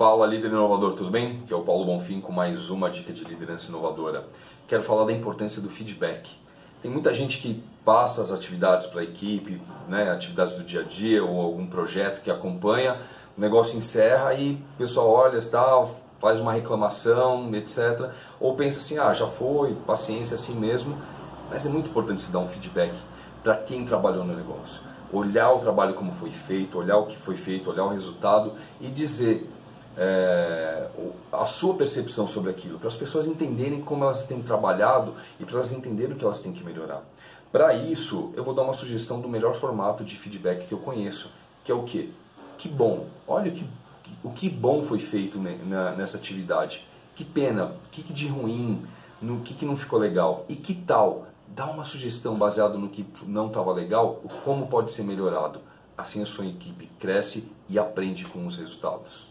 Fala líder inovador, tudo bem? Que é o Paulo Bonfim com mais uma dica de liderança inovadora. Quero falar da importância do feedback. Tem muita gente que passa as atividades para a equipe, né, atividades do dia a dia ou algum projeto que acompanha, o negócio encerra e o pessoal olha e faz uma reclamação, etc. Ou pensa assim, ah, já foi, paciência, assim mesmo. Mas é muito importante se dar um feedback para quem trabalhou no negócio. Olhar o trabalho como foi feito, olhar o que foi feito, olhar o resultado e dizer é, a sua percepção sobre aquilo, para as pessoas entenderem como elas têm trabalhado e para elas entenderem o que elas têm que melhorar. Para isso, eu vou dar uma sugestão do melhor formato de feedback que eu conheço, que é o que? Que bom, olha o que, o que bom foi feito nessa atividade. Que pena, o que de ruim, no que, que não ficou legal. E que tal? Dá uma sugestão baseada no que não estava legal, como pode ser melhorado. Assim a sua equipe cresce e aprende com os resultados.